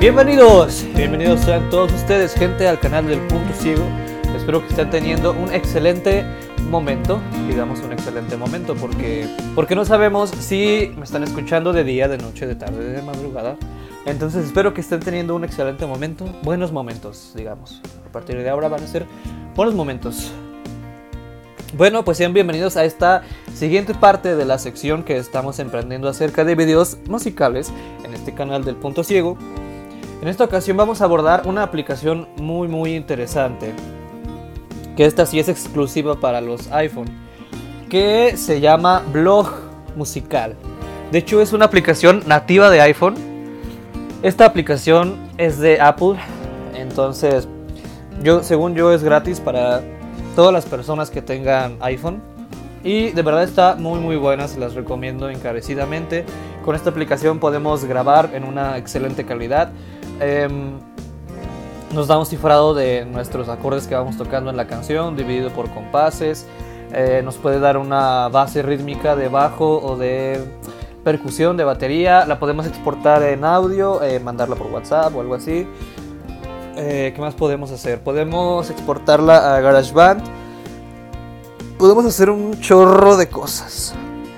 Bienvenidos, bienvenidos sean todos ustedes, gente, al canal del Punto Ciego. Espero que estén teniendo un excelente momento, digamos un excelente momento, porque, porque no sabemos si me están escuchando de día, de noche, de tarde, de madrugada. Entonces espero que estén teniendo un excelente momento, buenos momentos, digamos. A partir de ahora van a ser buenos momentos. Bueno, pues sean bienvenidos a esta siguiente parte de la sección que estamos emprendiendo acerca de videos musicales en este canal del Punto Ciego. En esta ocasión vamos a abordar una aplicación muy muy interesante, que esta sí es exclusiva para los iPhone, que se llama Blog Musical. De hecho es una aplicación nativa de iPhone. Esta aplicación es de Apple, entonces yo según yo es gratis para todas las personas que tengan iPhone. Y de verdad está muy muy buena, se las recomiendo encarecidamente. Con esta aplicación podemos grabar en una excelente calidad. Em, nos da un cifrado de nuestros acordes que vamos tocando en la canción, dividido por compases. Eh, nos puede dar una base rítmica de bajo o de percusión de batería. La podemos exportar en audio, eh, mandarla por WhatsApp o algo así. Eh, ¿Qué más podemos hacer? Podemos exportarla a GarageBand. Podemos hacer un chorro de cosas.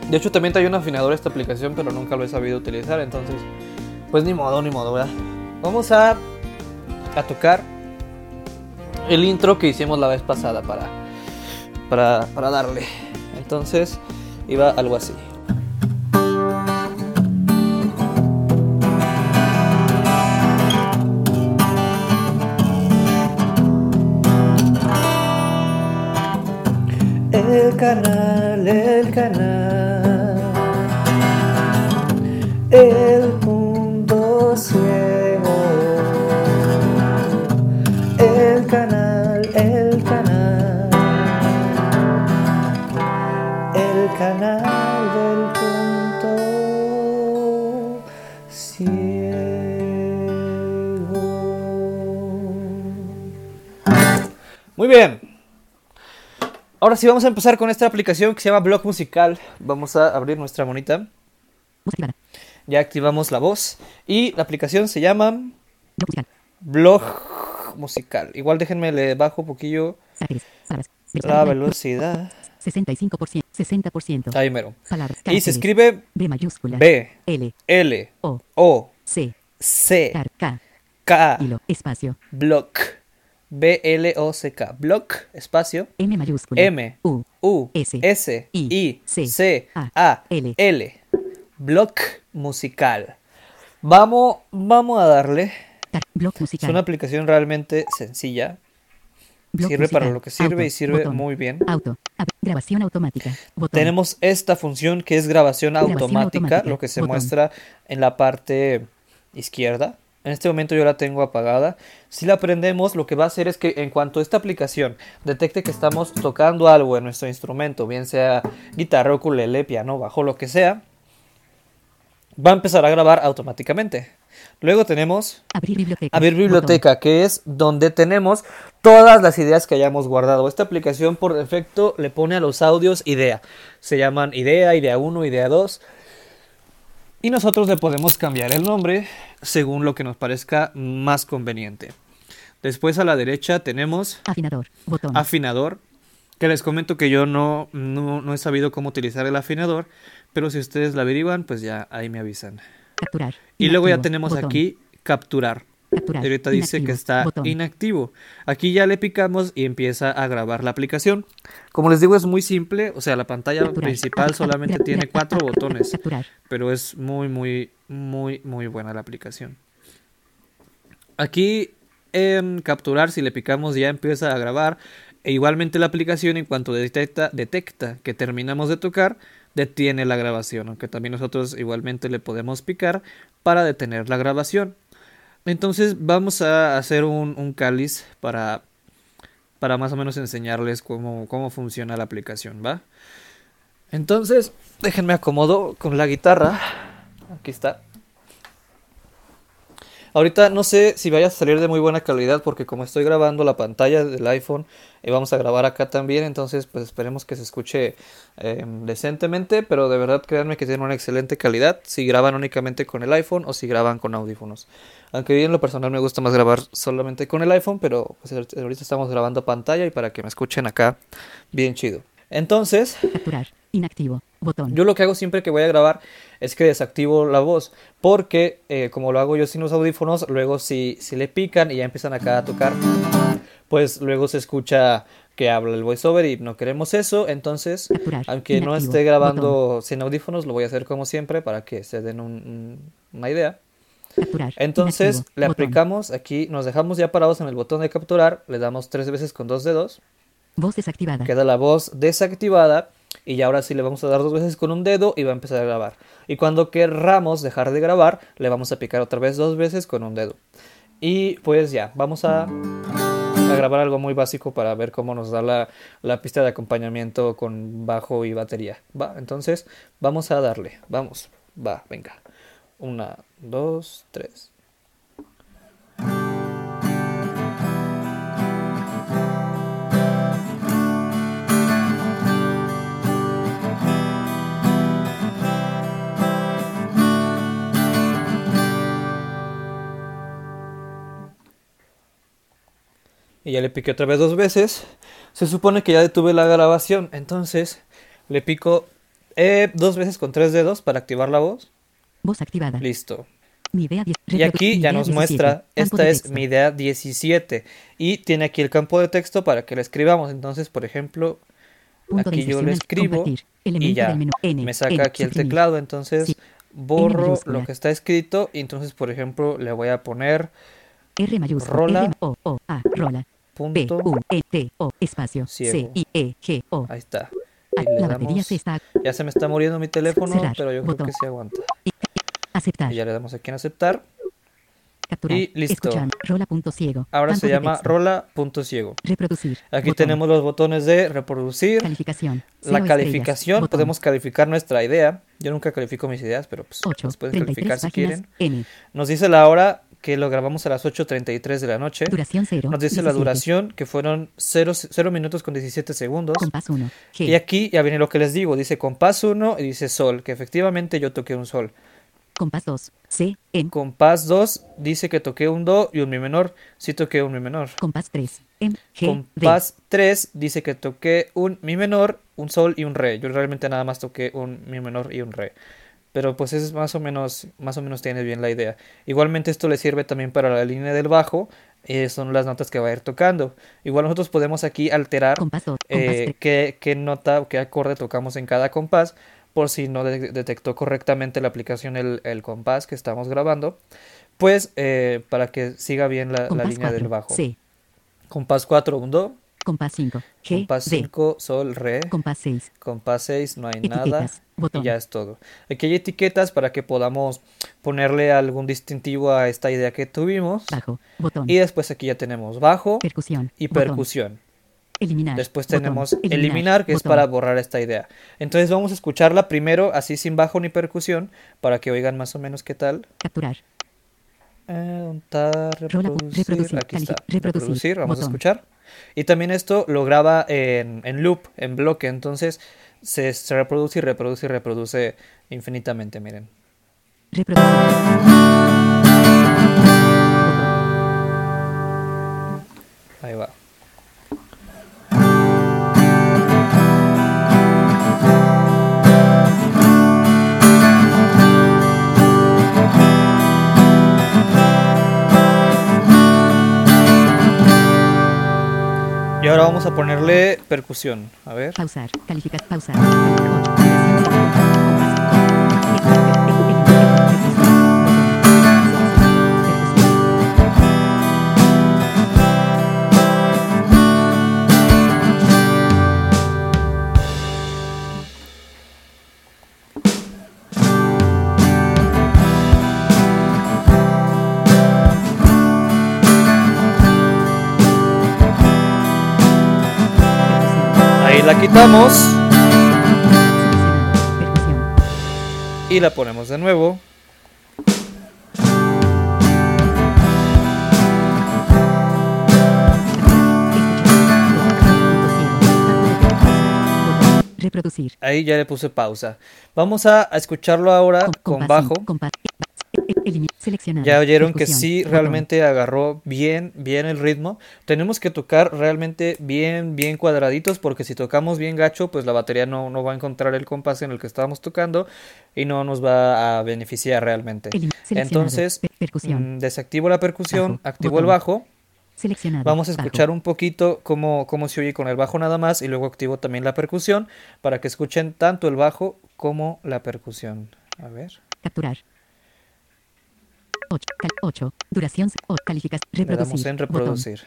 De hecho, también trae un afinador esta aplicación, pero nunca lo he sabido utilizar. Entonces, pues ni modo, ni modo, ¿verdad? Vamos a, a tocar el intro que hicimos la vez pasada para, para, para darle. Entonces, iba algo así. El canal, el canal, el Ahora sí vamos a empezar con esta aplicación que se llama Blog Musical. Vamos a abrir nuestra monita. Ya activamos la voz. Y la aplicación se llama Blog Musical. Igual déjenme le bajo un poquillo la velocidad. 65%, 60%. Ahí mero. Palabras, Y se escribe B mayúscula. B, L, L, O, O, C, C, K, K, espacio. Block. B-L-O-C-K. Block, espacio. M mayúscula. M, U, U, S, S, I, I, C, C, A, A, L. L. Block musical. Vamos, vamos a darle. tar, blog Es musical. una aplicación realmente sencilla. Sirve para musical. lo que sirve Auto, y sirve botón. muy bien. Auto. ab- grabación automática. Botón. Tenemos esta función que es grabación Grabación automática, automática, lo que se botón. muestra en la parte izquierda. En este momento yo la tengo apagada. Si la prendemos, lo que va a hacer es que en cuanto esta aplicación detecte que estamos tocando algo en nuestro instrumento, bien sea guitarra, ukulele, piano, bajo, lo que sea, va a empezar a grabar automáticamente. Luego tenemos Abrir biblioteca. Abrir biblioteca, que es donde tenemos todas las ideas que hayamos guardado. Esta aplicación por defecto le pone a los audios idea. Se llaman idea, idea 1, idea 2. Y nosotros le podemos cambiar el nombre según lo que nos parezca más conveniente. Después a la derecha tenemos Afinador. Botón. afinador, que les comento que yo no, no, no he sabido cómo utilizar el afinador, pero si ustedes la averiguan, pues ya ahí me avisan. Capturar. Y luego ya tenemos Botón. aquí capturar. Capturar. Y ahorita dice que está Botón. inactivo. Aquí ya le picamos y empieza a grabar la aplicación. Como les digo, es muy simple. O sea, la pantalla principal solamente tiene cuatro botones. Pero es muy, muy, muy, muy buena la aplicación. Aquí en capturar, si le picamos, ya empieza a grabar. E igualmente la aplicación, en cuanto detecta, detecta que terminamos de tocar, detiene la grabación. Aunque también nosotros igualmente le podemos picar para detener la grabación. Entonces vamos a hacer un, un cáliz para, para más o menos enseñarles cómo, cómo funciona la aplicación, ¿va? Entonces, déjenme acomodo con la guitarra. Aquí está. Ahorita no sé si vaya a salir de muy buena calidad porque como estoy grabando la pantalla del iPhone y vamos a grabar acá también, entonces pues esperemos que se escuche eh, decentemente, pero de verdad créanme que tiene una excelente calidad si graban únicamente con el iPhone o si graban con audífonos. Aunque bien en lo personal me gusta más grabar solamente con el iPhone, pero pues, ahorita estamos grabando pantalla y para que me escuchen acá bien chido. Entonces, Capturar. Inactivo. Botón. yo lo que hago siempre que voy a grabar es que desactivo la voz, porque eh, como lo hago yo sin los audífonos, luego si, si le pican y ya empiezan acá a tocar, pues luego se escucha que habla el voiceover y no queremos eso, entonces Capturar. aunque no esté grabando Botón. sin audífonos, lo voy a hacer como siempre para que se den un- una idea. Capturar. Entonces Inactivo. le Botón. aplicamos aquí, nos dejamos ya parados en el botón de capturar, le damos tres veces con dos dedos, Voz desactivada. queda la voz desactivada y ya ahora sí le vamos a dar dos veces con un dedo y va a empezar a grabar. Y cuando querramos dejar de grabar, le vamos a picar otra vez dos veces con un dedo. Y pues ya, vamos a, a grabar algo muy básico para ver cómo nos da la, la pista de acompañamiento con bajo y batería. Va, entonces vamos a darle, vamos, va, venga. Una, dos, tres. y ya le piqué otra vez dos veces. Se supone que ya detuve la grabación, entonces le pico eh, dos veces con tres dedos para activar la voz. Voz activada. Listo. Mi idea 10. Y aquí ya nos 17. muestra, esta es mi idea 17 y tiene aquí el campo de texto para que la escribamos. Entonces, por ejemplo, Punto aquí yo lo escribo y ya. N, me saca N, aquí el suprimir. teclado. Entonces, Sí. borro lo que está escrito y entonces, por ejemplo, le voy a poner R mayúscula. Rola. R O O A. Rola. P punto. U E T O espacio C. I E G O. Ahí está. Y le La batería damos- se está. Ya se me está muriendo mi teléfono, Cerrar. pero yo Botón. creo que sí aguanta. Aceptar. Y ya le damos aquí en aceptar. Capturar. y listo. Escuchando. Rola punto ciego. Ahora Campo se llama texto. rola punto ciego. Reproducir. Aquí Botón. tenemos los botones de reproducir, Calificación. la calificación, podemos calificar nuestra idea. Yo nunca califico mis ideas, pero pues Ocho, las pueden 33 calificar si quieren. N. Nos dice la hora que lo grabamos a las 8.33 de la noche. Duración 0. Nos dice la duración que fueron 0, minutos con 17 segundos. Compás 1. G. Y aquí ya viene lo que les digo, dice compás 1 y dice sol, que efectivamente yo toqué un sol. Compás 2. C. M. Compás 2 dice que toqué un do y un mi menor, sí toqué un mi menor. Compás 3. M. G. D. Compás 3 dice que toqué un mi menor, un sol y un re. Yo realmente nada más toqué un mi menor y un re. Pero pues es más o menos, más o menos tienes bien la idea. Igualmente esto le sirve también para la línea del bajo. eh, son las notas que va a ir tocando. Igual nosotros podemos aquí alterar Compás 2. Compás eh, 3. qué, qué nota o qué acorde tocamos en cada compás. Por si no de- detectó correctamente la aplicación el, el compás que estamos grabando. Pues eh, para que siga bien la, la línea del 4. bajo. C. Compás 4, un do. Compás 5. G. Compás D. 5, sol, re. Compás 6. Compás 6, no hay nada. Etiquetas. Botón. Y ya es todo. Aquí hay etiquetas para que podamos ponerle algún distintivo a esta idea que tuvimos. Bajo. Botón. Y después aquí ya tenemos bajo Percusión. y Botón. percusión. Eliminar. Después tenemos eliminar, que es para borrar esta idea. Entonces vamos a escucharla primero así sin bajo ni percusión para que oigan más o menos qué tal. Capturar. Eh, reproducir. reproducir, Aquí está. reproducir, Vamos a escuchar. Y también esto lo graba en, en loop, en bloque. Entonces se, se reproduce y reproduce y reproduce infinitamente. Miren. Reproducir. Ahí va. Ahora vamos a ponerle percusión. A ver. Pausar. Calificar. Pausar. Ahí la quitamos. Y la ponemos de nuevo. Reproducir. Ahí ya le puse pausa. Vamos a escucharlo ahora con bajo. Ya oyeron que sí realmente agarró bien, bien el ritmo. Tenemos que tocar realmente bien, bien cuadraditos porque si tocamos bien gacho, pues la batería no, no va a encontrar el compás en el que estábamos tocando y no nos va a beneficiar realmente. Entonces, mm, desactivo la percusión, activo el bajo. Seleccionado. Vamos a Bajo. escuchar un poquito cómo, cómo se oye con el bajo nada más y luego activo también la percusión para que escuchen tanto el bajo como la percusión. A ver. Capturar. 8. 8. Duración. O calificación. Le Reproducir. damos en Botón. reproducir.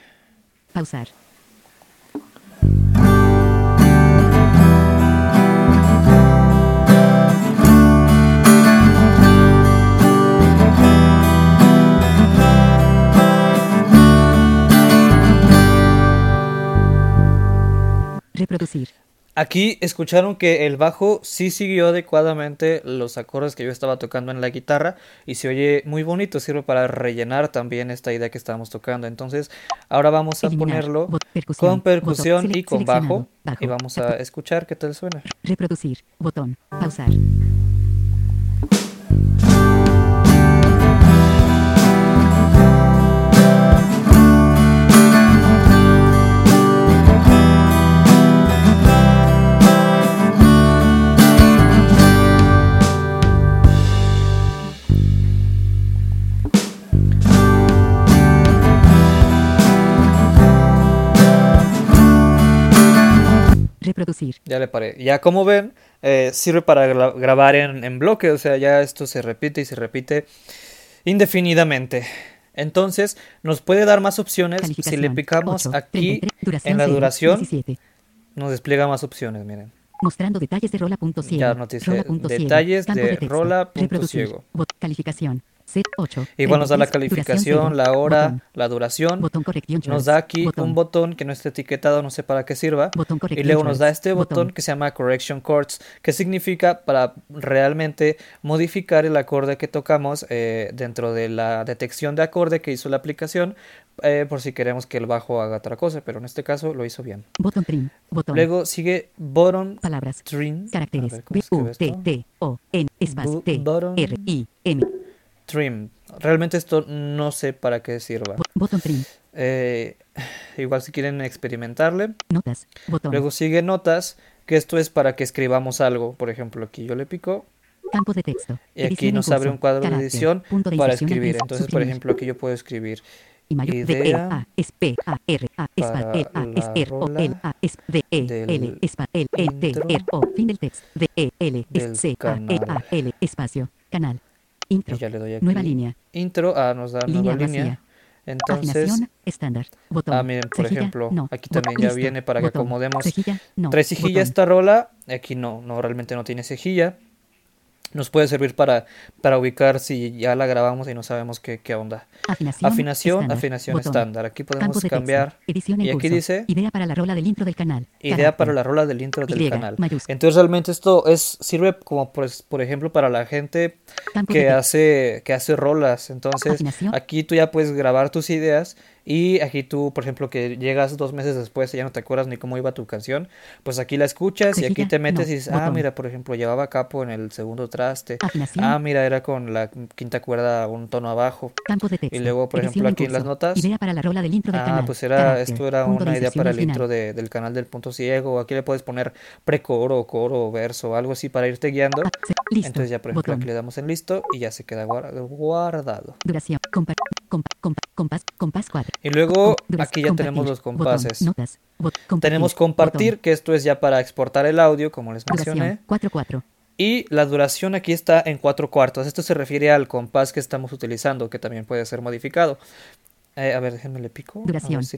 Pausar. Reproducir. Aquí escucharon que el bajo sí siguió adecuadamente los acordes que yo estaba tocando en la guitarra y se oye muy bonito, sirve para rellenar también esta idea que estábamos tocando. Entonces, ahora vamos a Eliminar. ponerlo Bot- percusión. con percusión Botón. y con bajo. Bajo. y vamos a escuchar qué tal suena. Reproducir. Botón. Pausar. Reproducir. Ya le paré. Ya como ven, eh, sirve para gra- grabar en, en bloque, o sea, ya esto se repite y se repite indefinidamente. Entonces, nos puede dar más opciones. Si le picamos 8, aquí 33, duración en la 0, duración, 17. nos despliega más opciones, miren. Mostrando detalles de rola punto ciego. Ya nos dice Rola detalles Campo de texto. rola punto Reproducir. ciego. Bot- calificación. Set 8. Igual nos da la 33, duración calificación, la hora, la duración. Nos da aquí un botón que no está etiquetado, no sé para qué sirva. Y luego nos da este botón que se llama Correction Chords, que significa para realmente modificar el acorde que tocamos eh, dentro de la detección de acorde que hizo la aplicación, eh, por si queremos que el bajo haga otra cosa, pero en este caso lo hizo bien. Botón trim. Botón. Luego sigue Bottom Palabras. Trim. Caracteres. ver, ¿cómo B U T? T O N espacio T. R I M. Trim. Realmente esto no sé para qué sirva. Bo- Botón trim. Eh, igual si quieren experimentarle. Notas. Botón. Luego sigue notas, que esto es para que escribamos algo. Por ejemplo, aquí yo le pico Campo de texto. y aquí nos abre un cuadro de edición Punto de para escribir. Entonces, por ejemplo, aquí yo puedo escribir Y mayor D E idea A S P A R A S P A S R O L A S D E L espa L E T intro R O fin del texto D E L S C A E A. L espacio canal y intro ya le doy aquí nueva línea intro. Ah, nos da Línea nueva línea. Entonces, afinación estándar botón ah, miren, por cejilla, ejemplo, no. aquí también ya listo, viene para que acomodemos cejilla no Trae cejilla botón. esta rola, aquí no, no, realmente no tiene cejilla. Nos puede servir para, para ubicar si ya la grabamos y no sabemos qué, qué onda. afinación Afinación, estándar, afinación estándar. Aquí podemos cambiar edición y aquí curso. dice idea para la rola del intro del canal idea Carácter. para la rola del intro del Y, canal. mayúscula. Entonces realmente esto es sirve como por, por ejemplo para la gente Campo que hace que hace rolas. Entonces Afinación. aquí tú ya puedes grabar tus ideas y aquí tú, por ejemplo, que llegas dos meses después y ya no te acuerdas ni cómo iba tu canción, pues aquí la escuchas y aquí te metes no, y dices, ah, mira, por ejemplo, llevaba capo en el segundo traste. Afinación. Ah, mira, era con la quinta cuerda un tono abajo. Campo de texto. Y luego, por Edición ejemplo, aquí en las notas. Idea para la rola del intro del Ah, canal. pues era, Carácter. esto era Punto una idea para el intro final. de- del canal del punto ciego. Aquí le puedes poner precoro, coro, verso, algo así para irte guiando. Ah, listo. Entonces ya, por ejemplo, Botón. aquí le damos en listo y ya se queda guar- guardado. Duración. Compa, compa, compa, compás, compás 4. Y luego aquí ya tenemos los compases. notas. Tenemos compartir, que esto es ya para exportar el audio, como les mencioné. 4 4. Y la duración aquí está en cuatro cuartos. Esto se refiere al compás que estamos utilizando, que también puede ser modificado. Eh, a ver, déjenme le pico. Duración, ver si.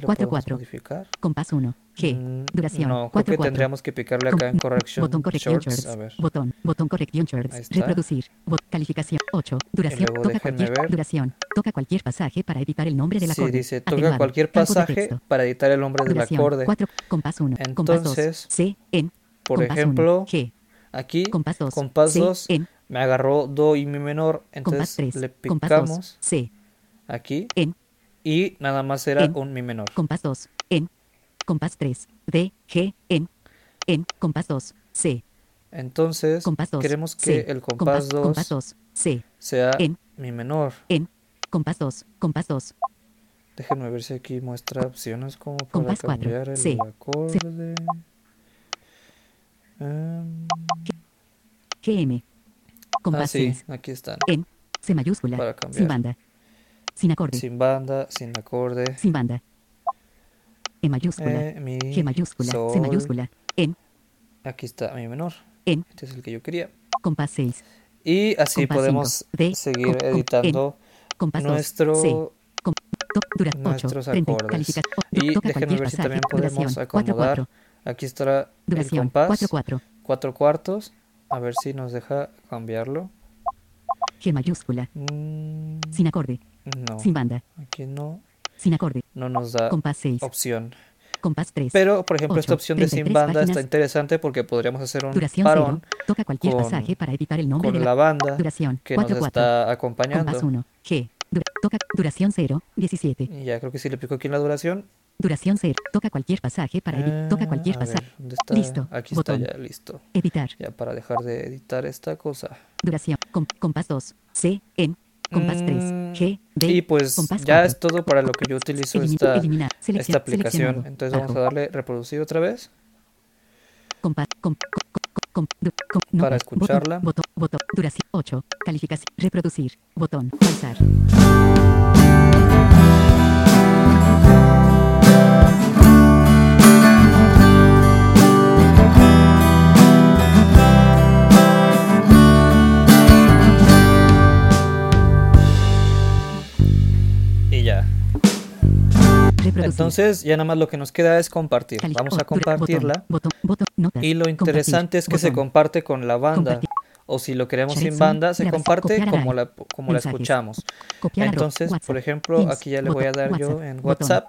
Compás 1. G. Mm, Duración. No, creo 4 que 4. tendríamos que picarle acá en correction Botón correction shorts. shorts. A ver. Botón. Botón correction shorts. Reproducir. Bot, calificación 8. Duración. Toca cualquier ver. duración. Toca cualquier pasaje para editar el nombre del Sí, acorde. dice, toca Atenuado. cualquier pasaje para editar el nombre del Duración. acorde. 4. Compás 1. compás 2. Entonces, C. En. Por compás ejemplo, 1, G. Aquí, Compás 2. compás C, 2, En. me agarró do y mi menor. Compás Entonces 3. le Compás 2. picamos C. aquí En. Y nada más era En. un mi menor. Compás 2. En. Compás 3. D. G. En. En. Compás 2. C. Entonces, Compás 2. queremos que C. el compás 2 Compás 2. C. sea En. mi menor. En. Compás 2. Compás 2. Déjenme ver si aquí muestra opciones como para Compás cambiar el C, acorde. Em, GM. ah, Compás sí, 6. aquí están. En. C mayúscula. Para cambiar. Sin banda. Sin acorde. Sin, Sin banda, sin acorde. banda. E mayúscula. Eh, mi, G mayúscula. C sol. mayúscula. Aquí está mi menor. En. Este es el que yo quería. Compás 6. Y así Compás podemos D, seguir com- com- editando Compás 2. nuestro C. Com- to- dura 8. nuestros acordes. Y déjenme ver si también podemos acomodar. Aquí está el Duración. compás. 4 4. Cuatro cuartos. A ver si nos deja cambiarlo. G mayúscula. Mm, Sin acorde. no, Sin banda. aquí no, Sin acorde. no nos da Compás 6. opción. Compás 3. Pero, por ejemplo, esta Ocho, opción de sin 33 banda está páginas. interesante porque podríamos hacer un Duración parón 0. Toca cualquier con- pasaje para editar el nombre con de la la banda duración. que nos 4 4. está Compás acompañando. 1. G. Dura- toca duración 0. 17. Y ya creo que si le pico aquí en la duración. Duración 0. Toca cualquier pasaje para editar. Toca ah, cualquier ver, pasaje. ¿dónde está? Listo, Aquí botón. está ya listo. Editar. Ya para dejar de editar esta cosa. Duración. Com- compás 2. C. En. Compás 3. Mm, G. D. Y pues compás ya 4. es todo para lo que yo utilizo esta, eliminar. Esta aplicación. Entonces vamos a darle reproducir otra vez. Compás. Com, com, com, com- du- com- no, Para escucharla. Botón. Botón. Duración 8. Calificación. Reproducir. Botón. Pausar. Entonces ya nada más lo que nos queda es compartir. Vamos a compartirla. Y lo interesante es que se comparte con la banda. O si lo queremos sin banda, se comparte como la, como la escuchamos. Entonces, por ejemplo, aquí ya le voy a dar yo en. WhatsApp.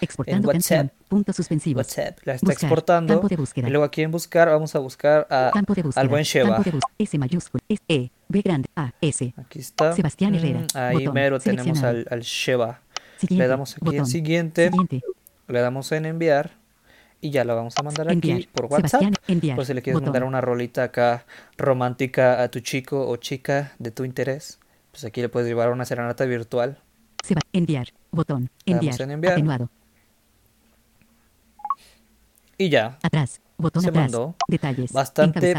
Exportando WhatsApp. Puntos suspensivos. WhatsApp la está Buscar, exportando. campo de búsqueda. Y luego aquí en buscar vamos a buscar a, Campo de búsqueda. al buen Sheba. Campo de búsqueda. S mayúscula. S E. B grande. A. S. Aquí está. Sebastián Mm, Herrera. Ahí Botón. mero tenemos al, al Sheba. Siguiente. Le damos aquí en siguiente. Siguiente. Le damos en enviar. Y ya lo vamos a mandar Enviar. aquí por WhatsApp. Enviar. Por si le quieres Botón. mandar una rolita acá romántica a tu chico o chica de tu interés. Pues aquí le puedes llevar una serenata virtual. Seba- enviar. Botón. Enviar. en enviar. Atenuado. Y ya. Atrás. Botón Se atrás. mandó. Detalles. Bastante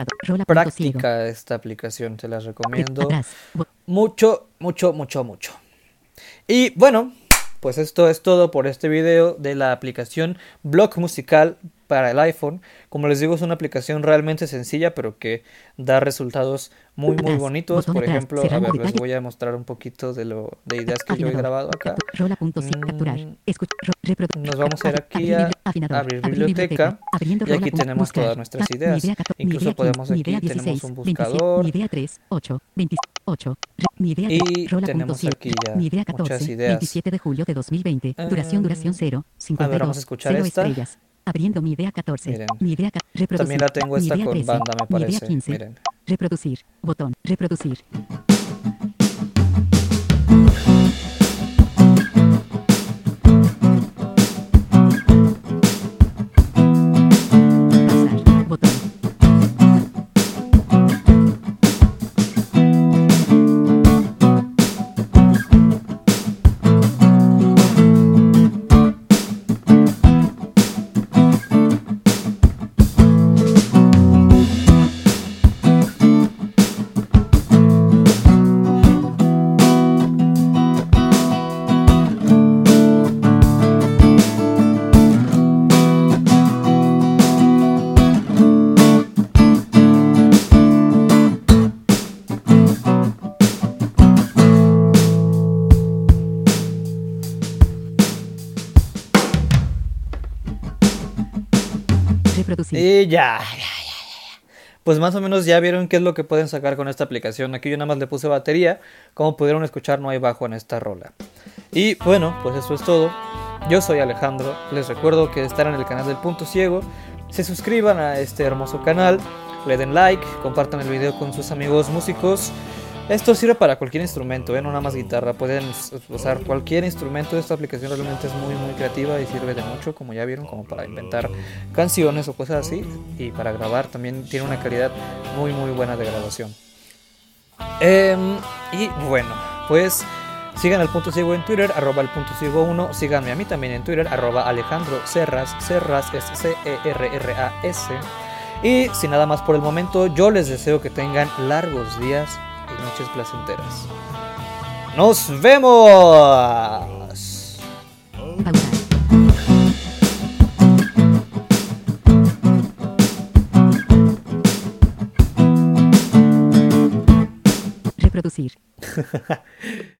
práctica esta aplicación. Te las recomiendo. Atrás. Mucho, mucho, mucho, mucho. Y bueno, pues esto es todo por este video de la aplicación Blog Musical para el iPhone. Como les digo, es una aplicación realmente sencilla, pero que da resultados muy, muy botón Por ejemplo, a ver, les voy a mostrar un poquito de lo de ideas que yo he grabado acá. Mm, Nos vamos a ir aquí a abrir biblioteca, y aquí tenemos todas nuestras ideas. Incluso podemos 15, mi aquí, tenemos 16, un 27, buscador. Mi idea 3, 8, 28, re- mi idea Y 3, rola punto tenemos aquí ya muchas 14, ideas. 27 de julio de 2020, duración, duración 0, a 52, ver, vamos a escuchar 0 esta. Abriendo mi idea 14, Miren. mi idea reproducir, También la tengo mi esta idea con 13, banda, me mi idea parece. 15, Miren. reproducir, botón, reproducir. Y ya, ya, ya. Pues más o menos ya vieron qué es lo que pueden sacar con esta aplicación. Aquí yo nada más le puse batería. Como pudieron escuchar, no hay bajo en esta rola. Y bueno, pues eso es todo. Yo soy Alejandro. Les recuerdo que están en el canal del Punto Ciego. Se suscriban a este hermoso canal. Le den like. Compartan el video con sus amigos músicos. Esto sirve para cualquier instrumento, ¿eh? no nada más guitarra. Pueden usar cualquier instrumento. Esta aplicación realmente es muy, muy creativa y sirve de mucho, como ya vieron, como para inventar canciones o cosas así. Y para grabar también tiene una calidad muy, muy buena de grabación. Em, y bueno, pues sigan al punto ciego en Twitter, arroba el punto ciego 1. Síganme a mí también en Twitter, arroba Alejandro Serras, Serras es C-E-R-R-A-S. Y sin nada más por el momento, yo les deseo que tengan largos días y noches placenteras. ¡Nos vemos! Reproducir.